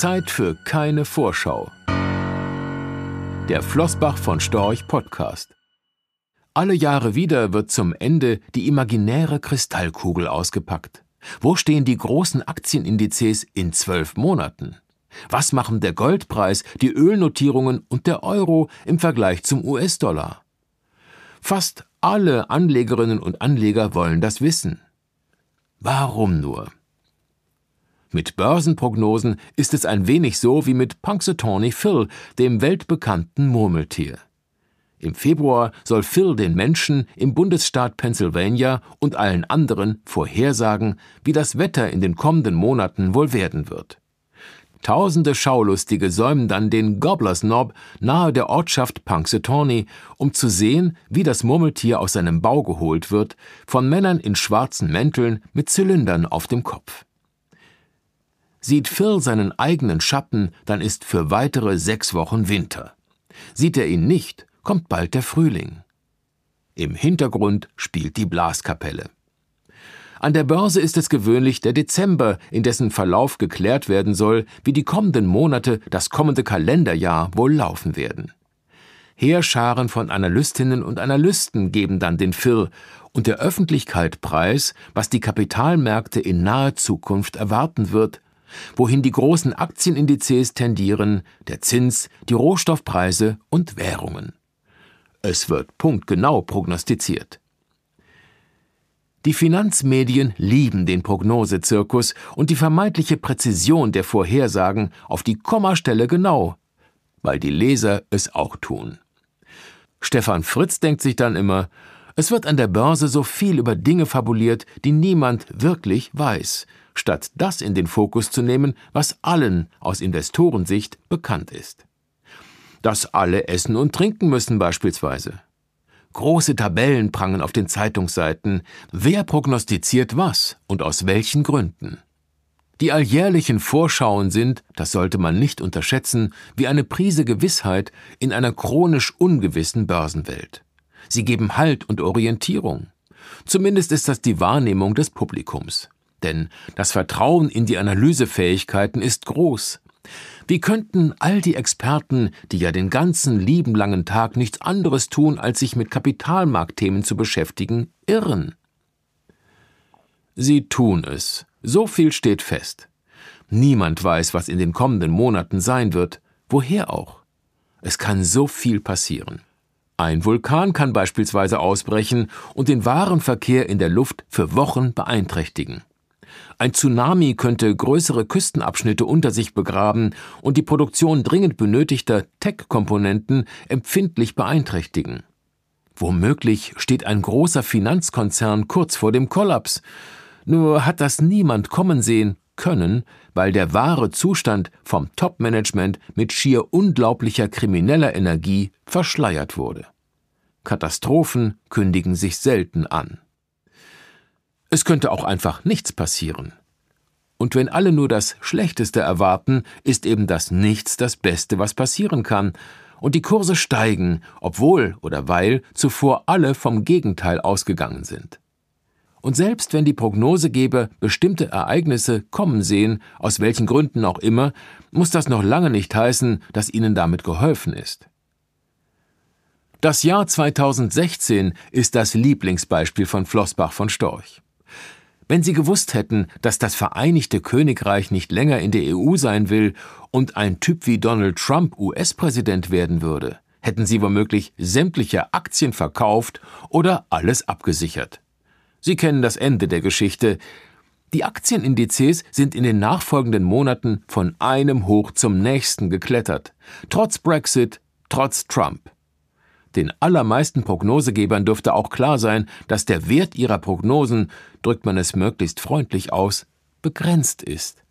Zeit für keine Vorschau. Der Flossbach von Storch Podcast. Alle Jahre wieder wird zum Ende die imaginäre Kristallkugel ausgepackt. Wo stehen die großen Aktienindizes in zwölf Monaten? Was machen der Goldpreis, die Ölnotierungen und der Euro im Vergleich zum US-Dollar? Fast alle Anlegerinnen und Anleger wollen das wissen. Warum nur? Mit Börsenprognosen ist es ein wenig so wie mit Punxsutawney Phil, dem weltbekannten Murmeltier. Im Februar soll Phil den Menschen im Bundesstaat Pennsylvania und allen anderen vorhersagen, wie das Wetter in den kommenden Monaten wohl werden wird. Tausende Schaulustige säumen dann den Gobblers Knob nahe der Ortschaft Punxsutawney, um zu sehen, wie das Murmeltier aus seinem Bau geholt wird, von Männern in schwarzen Mänteln mit Zylindern auf dem Kopf. Sieht Phil seinen eigenen Schatten, dann ist für weitere sechs Wochen Winter. Sieht er ihn nicht, kommt bald der Frühling. Im Hintergrund spielt die Blaskapelle. An der Börse ist es gewöhnlich der Dezember, in dessen Verlauf geklärt werden soll, wie die kommenden Monate, das kommende Kalenderjahr wohl laufen werden. Heerscharen von Analystinnen und Analysten geben dann den Firr und der Öffentlichkeit preis, was die Kapitalmärkte in naher Zukunft erwarten wird, wohin die großen Aktienindizes tendieren, der Zins, die Rohstoffpreise und Währungen. Es wird punktgenau prognostiziert. Die Finanzmedien lieben den Prognosezirkus und die vermeintliche Präzision der Vorhersagen auf die Kommastelle genau, weil die Leser es auch tun. Stefan Fritz denkt sich dann immer, es wird an der Börse so viel über Dinge fabuliert, die niemand wirklich weiß, statt das in den Fokus zu nehmen, was allen aus Investorensicht bekannt ist. Dass alle essen und trinken müssen beispielsweise. Große Tabellen prangen auf den Zeitungsseiten, wer prognostiziert was und aus welchen Gründen. Die alljährlichen Vorschauen sind, das sollte man nicht unterschätzen, wie eine Prise Gewissheit in einer chronisch ungewissen Börsenwelt. Sie geben Halt und Orientierung. Zumindest ist das die Wahrnehmung des Publikums. Denn das Vertrauen in die Analysefähigkeiten ist groß. Wie könnten all die Experten, die ja den ganzen lieben langen Tag nichts anderes tun, als sich mit Kapitalmarktthemen zu beschäftigen, irren? Sie tun es. So viel steht fest. Niemand weiß, was in den kommenden Monaten sein wird. Woher auch? Es kann so viel passieren. Ein Vulkan kann beispielsweise ausbrechen und den Warenverkehr in der Luft für Wochen beeinträchtigen. Ein Tsunami könnte größere Küstenabschnitte unter sich begraben und die Produktion dringend benötigter Tech-Komponenten empfindlich beeinträchtigen. Womöglich steht ein großer Finanzkonzern kurz vor dem Kollaps. Nur hat das niemand kommen sehen können, weil der wahre Zustand vom Top-Management mit schier unglaublicher krimineller Energie verschleiert wurde. Katastrophen kündigen sich selten an. Es könnte auch einfach nichts passieren. Und wenn alle nur das Schlechteste erwarten, ist eben das Nichts das Beste, was passieren kann, und die Kurse steigen, obwohl oder weil zuvor alle vom Gegenteil ausgegangen sind. Und selbst wenn die Prognosegeber bestimmte Ereignisse kommen sehen, aus welchen Gründen auch immer, muss das noch lange nicht heißen, dass ihnen damit geholfen ist. Das Jahr 2016 ist das Lieblingsbeispiel von Flossbach von Storch. Wenn Sie gewusst hätten, dass das Vereinigte Königreich nicht länger in der EU sein will und ein Typ wie Donald Trump US-Präsident werden würde, hätten Sie womöglich sämtliche Aktien verkauft oder alles abgesichert. Sie kennen das Ende der Geschichte. Die Aktienindizes sind in den nachfolgenden Monaten von einem Hoch zum nächsten geklettert, trotz Brexit, trotz Trump. Den allermeisten Prognosegebern dürfte auch klar sein, dass der Wert ihrer Prognosen, drückt man es möglichst freundlich aus, begrenzt ist.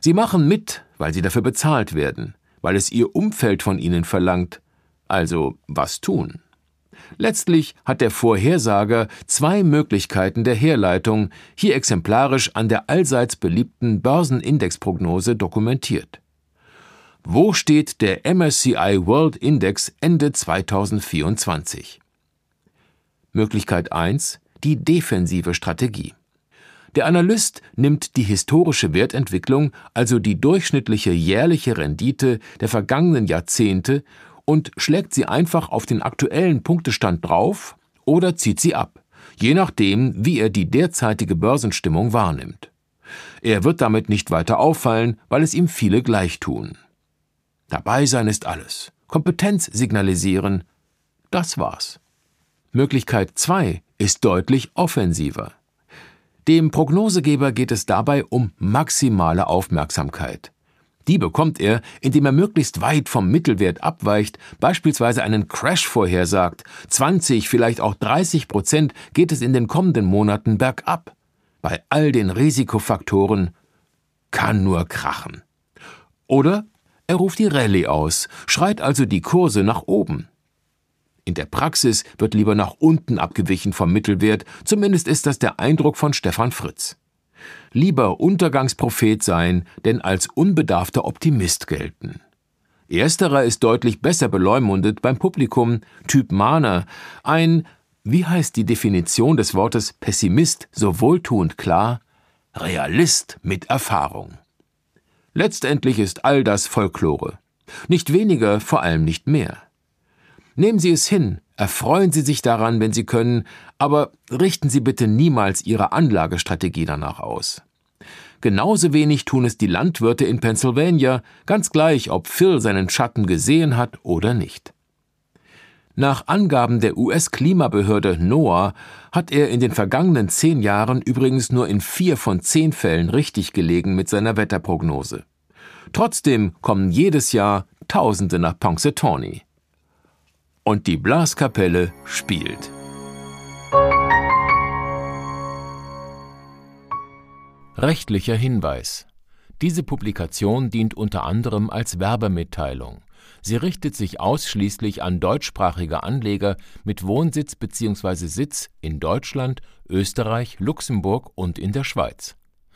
Sie machen mit, weil sie dafür bezahlt werden, weil es ihr Umfeld von ihnen verlangt. Also was tun? Letztlich hat der Vorhersager zwei Möglichkeiten der Herleitung, hier exemplarisch an der allseits beliebten Börsenindexprognose dokumentiert. Wo steht der MSCI World Index Ende 2024? Möglichkeit 1. Die defensive Strategie. Der Analyst nimmt die historische Wertentwicklung, also die durchschnittliche jährliche Rendite der vergangenen Jahrzehnte, und schlägt sie einfach auf den aktuellen Punktestand drauf oder zieht sie ab, je nachdem, wie er die derzeitige Börsenstimmung wahrnimmt. Er wird damit nicht weiter auffallen, weil es ihm viele gleich tun. Dabei sein ist alles. Kompetenz signalisieren. Das war's. Möglichkeit 2 ist deutlich offensiver. Dem Prognosegeber geht es dabei um maximale Aufmerksamkeit. Die bekommt er, indem er möglichst weit vom Mittelwert abweicht, beispielsweise einen Crash vorhersagt. 20, vielleicht auch 30 Prozent geht es in den kommenden Monaten bergab. Bei all den Risikofaktoren kann nur krachen. Oder er ruft die Rallye aus, schreit also die Kurse nach oben. In der Praxis wird lieber nach unten abgewichen vom Mittelwert, zumindest ist das der Eindruck von Stefan Fritz. Lieber Untergangsprophet sein, denn als unbedarfter Optimist gelten. Ersterer ist deutlich besser beleumundet beim Publikum, Typ Mahner, ein, wie heißt die Definition des Wortes Pessimist so wohltuend klar? Realist mit Erfahrung. Letztendlich ist all das Folklore. Nicht weniger, vor allem nicht mehr. Nehmen Sie es hin, erfreuen Sie sich daran, wenn Sie können, aber richten Sie bitte niemals Ihre Anlagestrategie danach aus. Genauso wenig tun es die Landwirte in Pennsylvania, ganz gleich, ob Phil seinen Schatten gesehen hat oder nicht. Nach Angaben der US-Klimabehörde NOAA hat er in den vergangenen zehn Jahren übrigens nur in vier von zehn Fällen richtig gelegen mit seiner Wetterprognose. Trotzdem kommen jedes Jahr Tausende nach Punxsutawney und die Blaskapelle spielt. Rechtlicher Hinweis. Diese Publikation dient unter anderem als Werbemitteilung. Sie richtet sich ausschließlich an deutschsprachige Anleger mit Wohnsitz bzw. Sitz in Deutschland, Österreich, Luxemburg und in der Schweiz.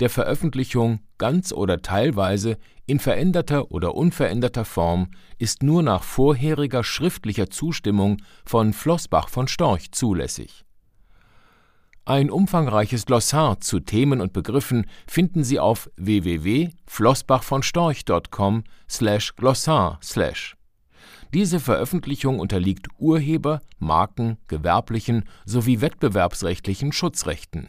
der Veröffentlichung ganz oder teilweise in veränderter oder unveränderter Form ist nur nach vorheriger schriftlicher Zustimmung von Flossbach von Storch zulässig. Ein umfangreiches Glossar zu Themen und Begriffen finden Sie auf www.flossbachvonstorch.com/glossar/. Diese Veröffentlichung unterliegt Urheber-, Marken-, gewerblichen sowie wettbewerbsrechtlichen Schutzrechten.